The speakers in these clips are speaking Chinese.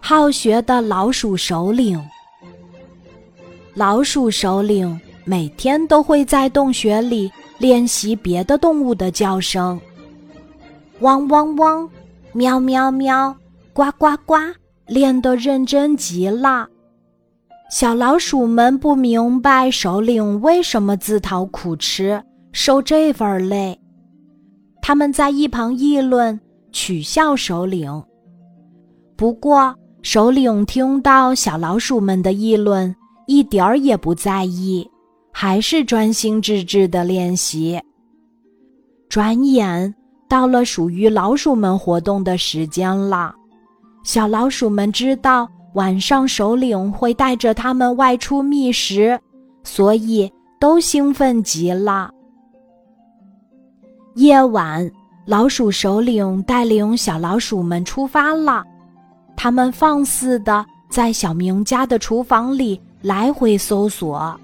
好学的老鼠首领。老鼠首领每天都会在洞穴里练习别的动物的叫声，汪汪汪，喵喵喵，呱呱呱，练得认真极了。小老鼠们不明白首领为什么自讨苦吃，受这份累，他们在一旁议论，取笑首领。不过，首领听到小老鼠们的议论，一点儿也不在意，还是专心致志的练习。转眼到了属于老鼠们活动的时间了，小老鼠们知道晚上首领会带着他们外出觅食，所以都兴奋极了。夜晚，老鼠首领带领小老鼠们出发了。他们放肆的在小明家的厨房里来回搜索，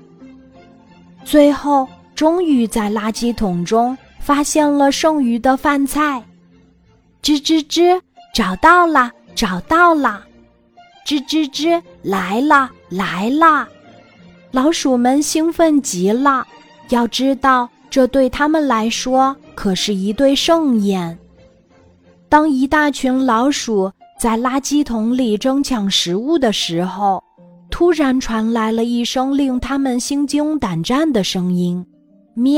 最后终于在垃圾桶中发现了剩余的饭菜。吱吱吱，找到了，找到了！吱吱吱，来了，来了！老鼠们兴奋极了，要知道这对他们来说可是一顿盛宴。当一大群老鼠。在垃圾桶里争抢食物的时候，突然传来了一声令他们心惊胆战的声音：“喵！”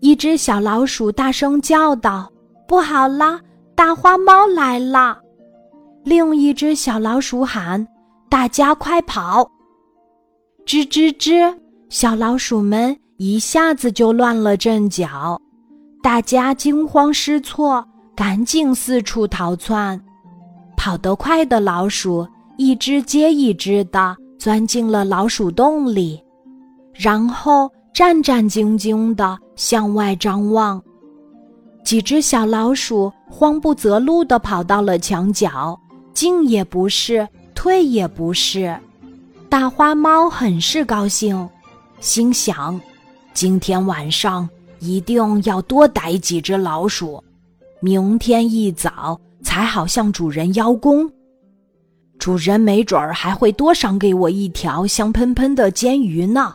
一只小老鼠大声叫道：“不好了，大花猫来了！”另一只小老鼠喊：“大家快跑！”吱吱吱，小老鼠们一下子就乱了阵脚，大家惊慌失措。赶紧四处逃窜，跑得快的老鼠一只接一只的钻进了老鼠洞里，然后战战兢兢地向外张望。几只小老鼠慌不择路地跑到了墙角，进也不是，退也不是。大花猫很是高兴，心想：今天晚上一定要多逮几只老鼠。明天一早才好向主人邀功，主人没准儿还会多赏给我一条香喷喷的煎鱼呢。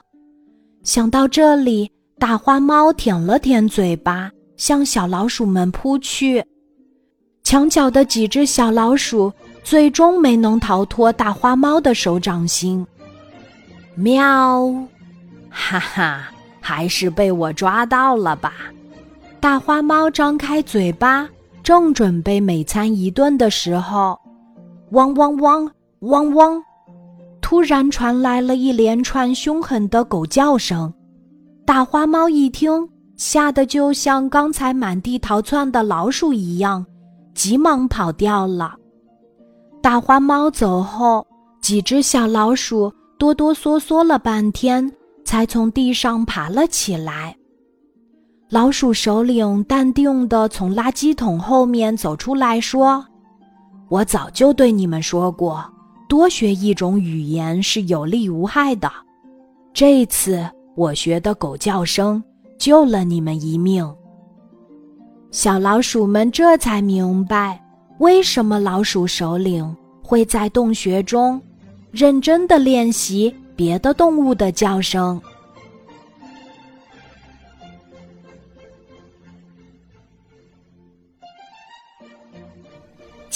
想到这里，大花猫舔了舔嘴巴，向小老鼠们扑去。墙角的几只小老鼠最终没能逃脱大花猫的手掌心。喵，哈哈，还是被我抓到了吧。大花猫张开嘴巴，正准备美餐一顿的时候，汪汪汪汪汪！突然传来了一连串凶狠的狗叫声。大花猫一听，吓得就像刚才满地逃窜的老鼠一样，急忙跑掉了。大花猫走后，几只小老鼠哆哆嗦嗦了半天，才从地上爬了起来。老鼠首领淡定地从垃圾桶后面走出来说：“我早就对你们说过，多学一种语言是有利无害的。这次我学的狗叫声救了你们一命。”小老鼠们这才明白，为什么老鼠首领会在洞穴中认真地练习别的动物的叫声。